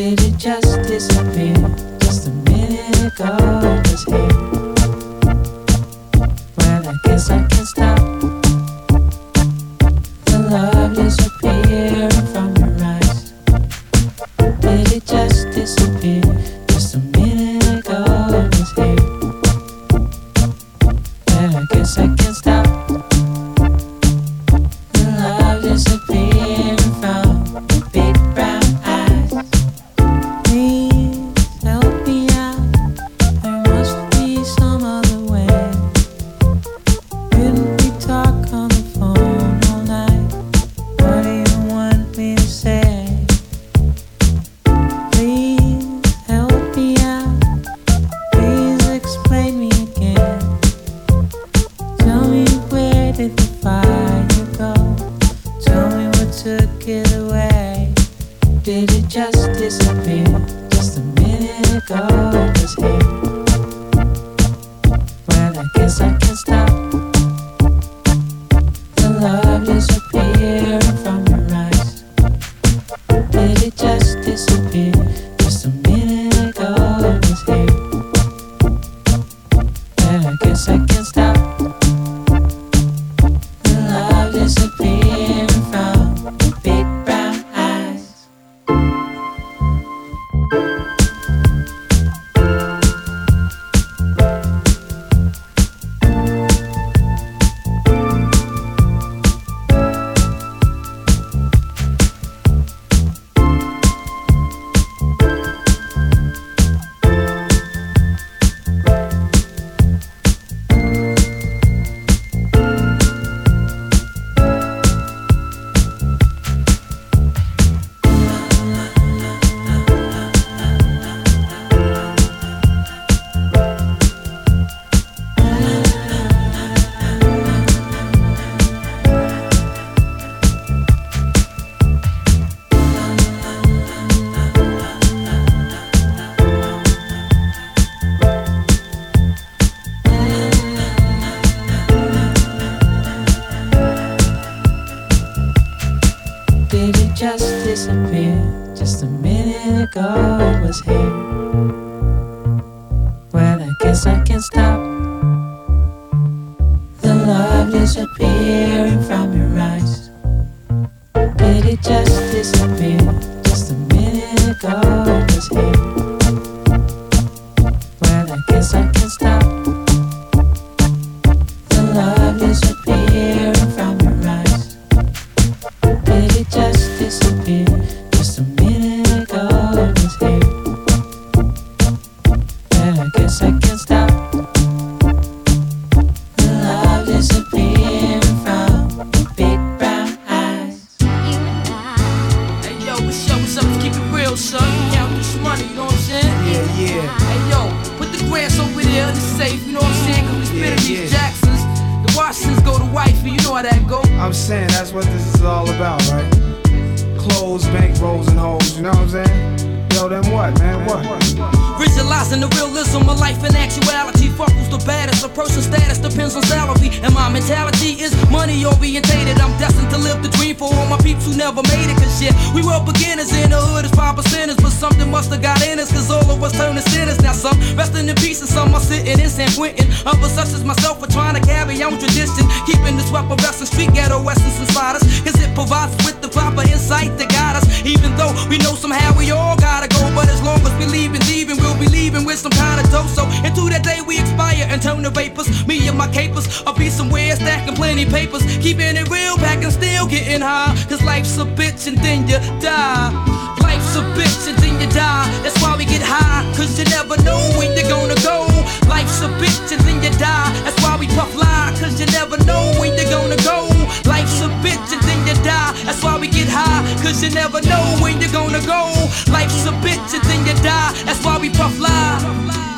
Did it just disappear? Just a minute ago it was here. Took it away. Did it just disappear? Just a minute ago it was here. Well, I guess I can stop. The love disappearing guess I can stop. Must got in us. Cause all of us turned to sinners. Now some resting in peace and some are sitting in San Quentin. Others such as myself are trying to carry on tradition. Keeping this weapon wrestling street ghetto essence inside us. Cause it provides with the proper insight to guide us. Even though we know somehow we all gotta go. But as long as we leave and leaving, we'll be leaving with some kind of dope. So until that day we expire and turn to vapors. Me and my capers, I'll be somewhere stacking plenty papers. Keeping it real, packing still getting high. Cause life's a bitch and then you die. Life's a bitch and then you die. That's why we get high. Cause you never know when you're gonna go. Life's a bitch and then you die. That's why we puff lye. Cause you never know when you're gonna go. Life's a bitch and then you die. That's why we get high. Cause you never know when you're gonna go. Life's a bitch and then you die. That's why we puff lye.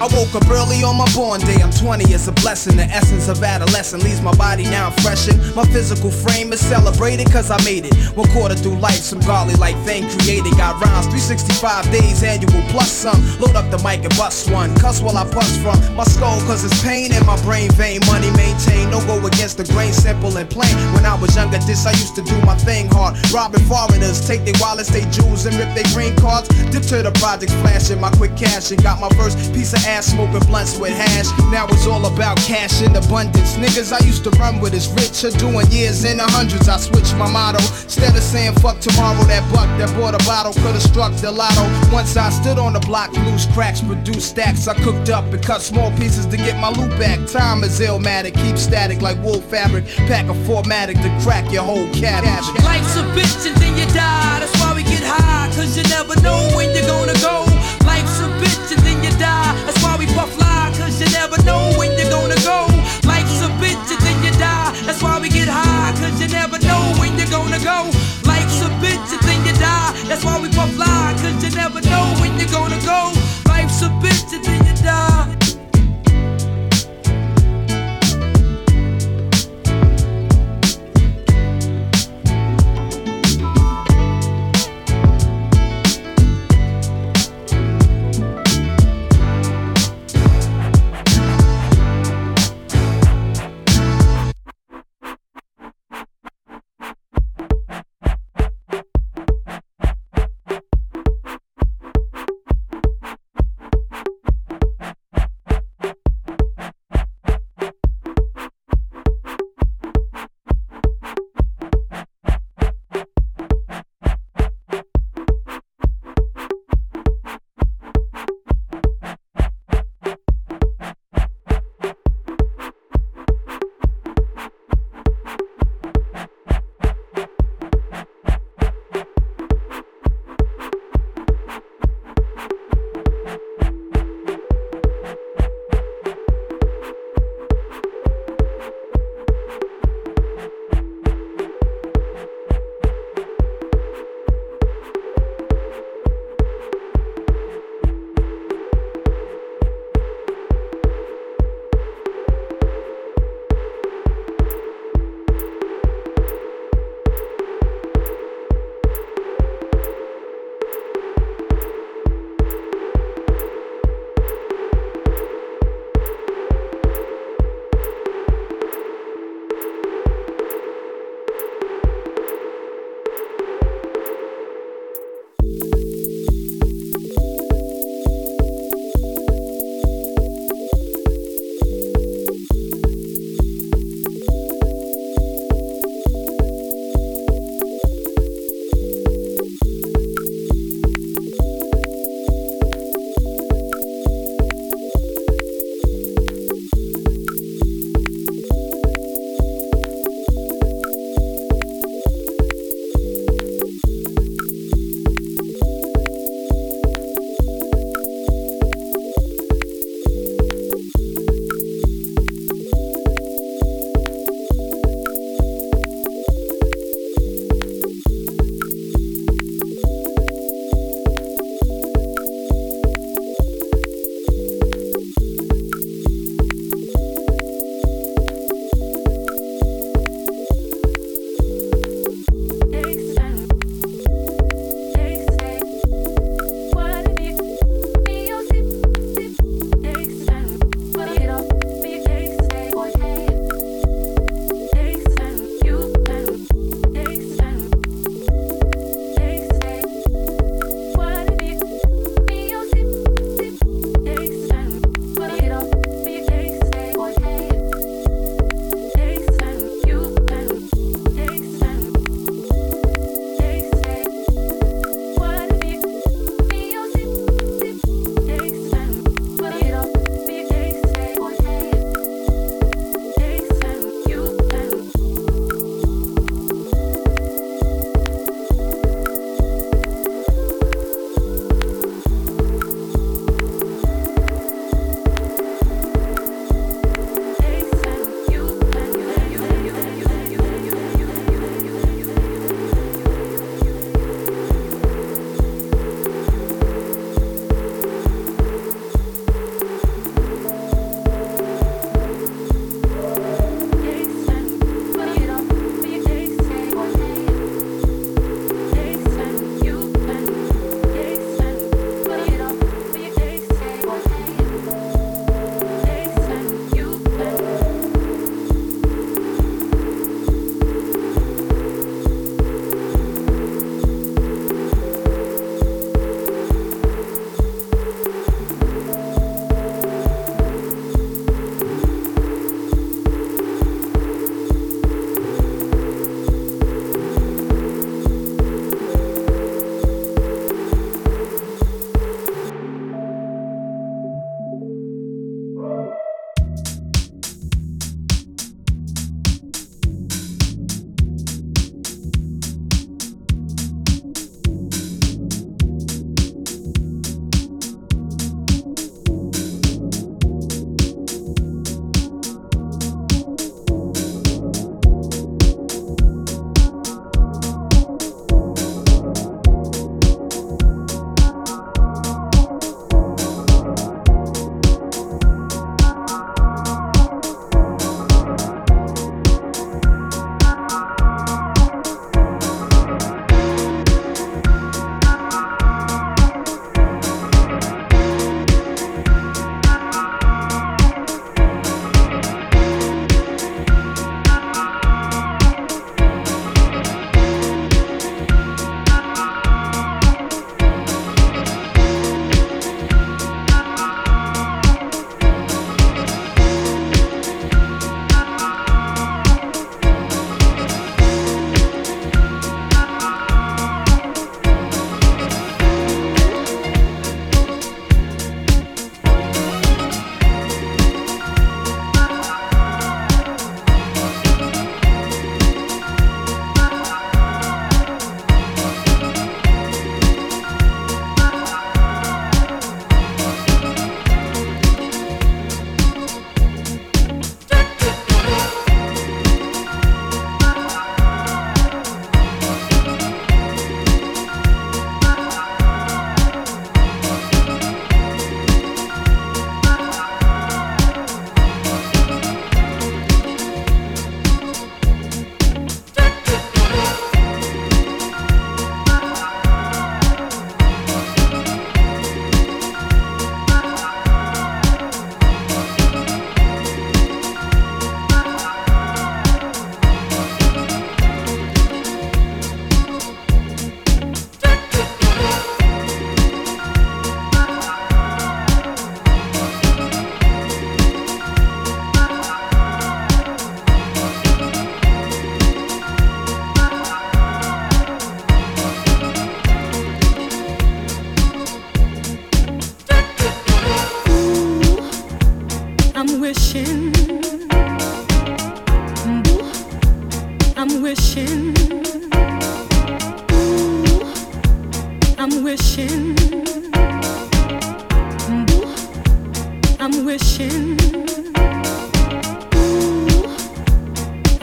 I woke up early on my born day. I'm 20, it's a blessing. The essence of adolescence leaves my body now freshened. My physical frame is celebrated cause I made it. One quarter through life, some godly like thing created. Got rhymes 365 days annual plus some. Load up the mic and bust one. Cuss while I bust from my skull cause it's pain in my brain vein. Money maintained, no go against the grain, simple and plain. When I was younger, this I used to do my thing hard. Robbing foreigners, take their wallets, they jewels, and rip their green cards. Dip to the projects, flashing my quick cash and got my first piece of ass smoking blunts with hash. Now it's all about cash in abundance. Niggas I used to run with is rich or doing years in the hundreds. I switched my motto. Instead of saying fuck tomorrow, that buck that bought a bottle could've struck the lotto. Once I stood on the block, loose cracks, produced stacks. I cooked up and cut small pieces to get my loot back. Time is illmatic, keep static like wool fabric. Pack a formatic to crack your whole cabbage. Life's a bitch and then you die. That's why we get high, cause you never know when you're gonna go. Life's a bitch and then you die. That's why we puff fly, cause you never know when you're gonna go.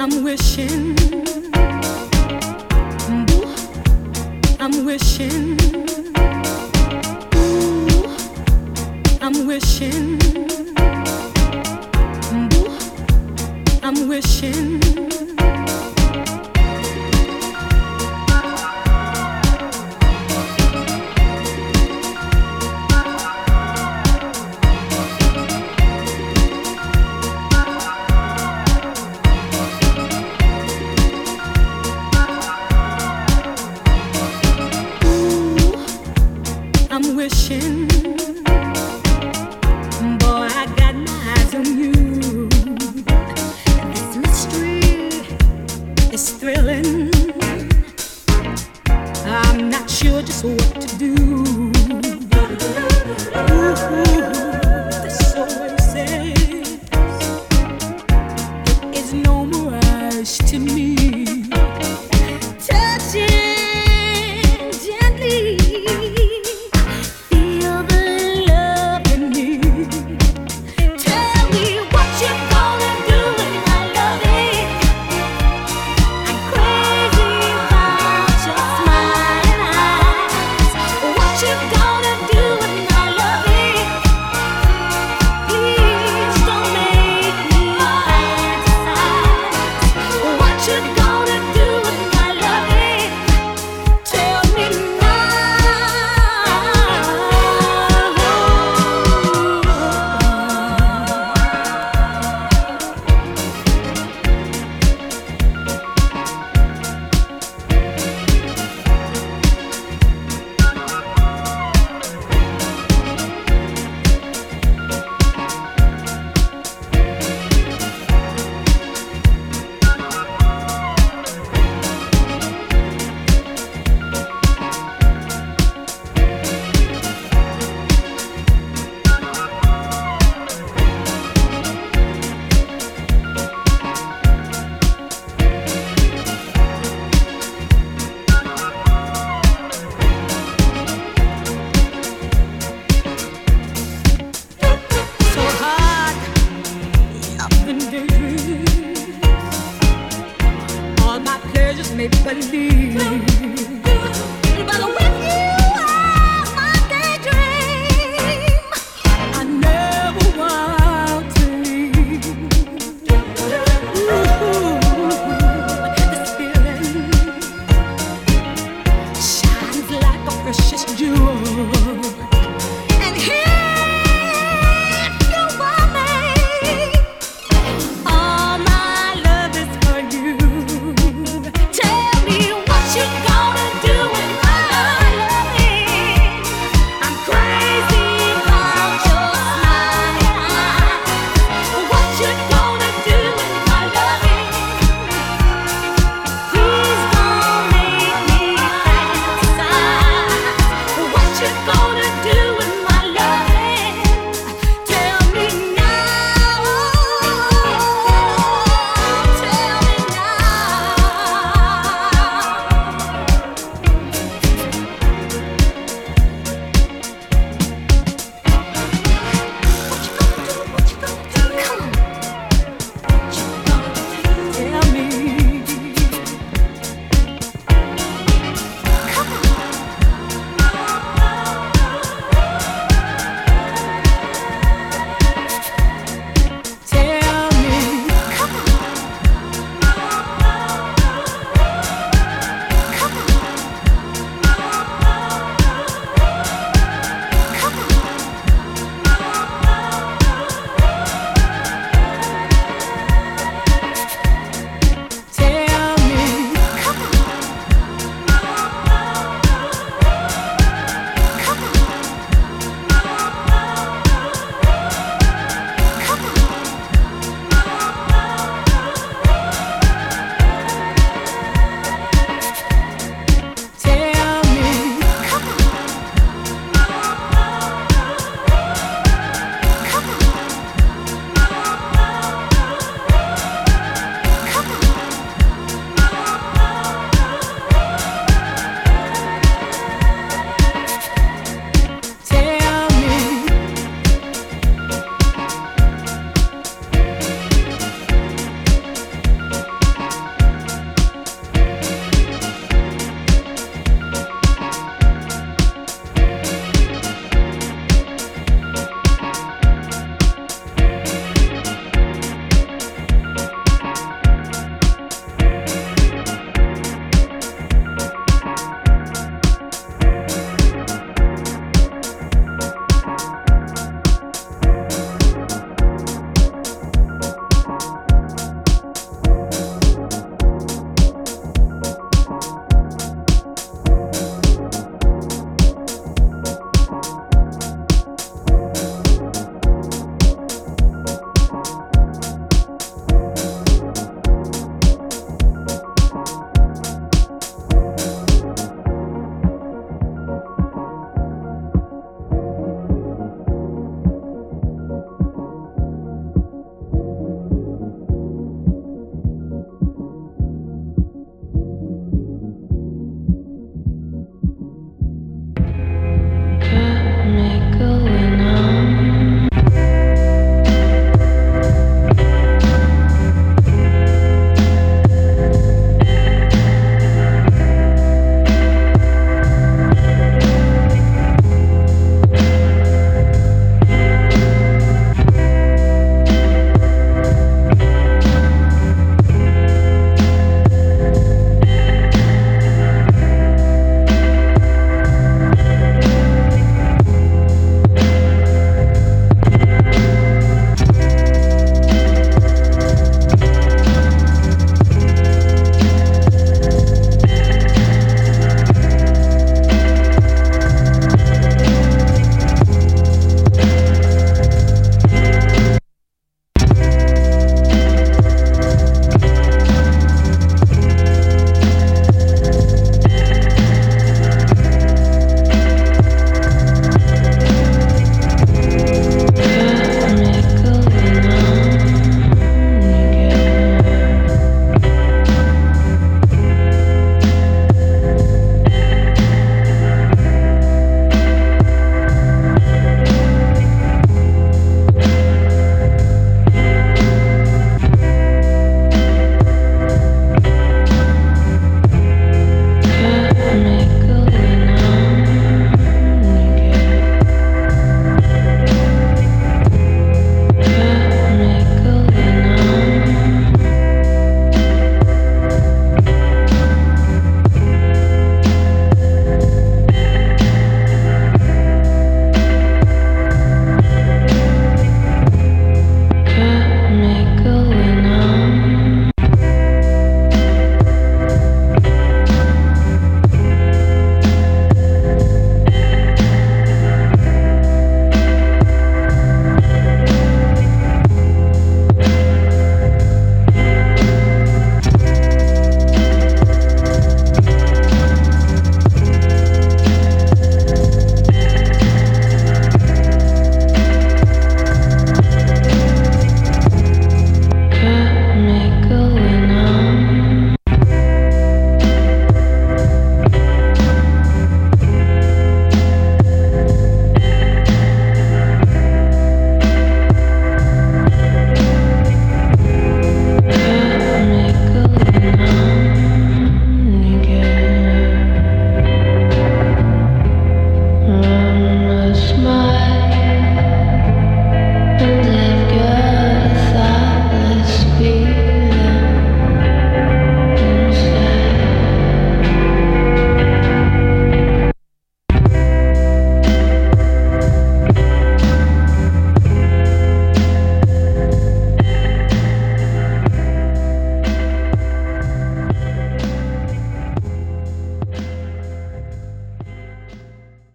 I'm wishing. I'm wishing. I'm wishing. I'm wishing.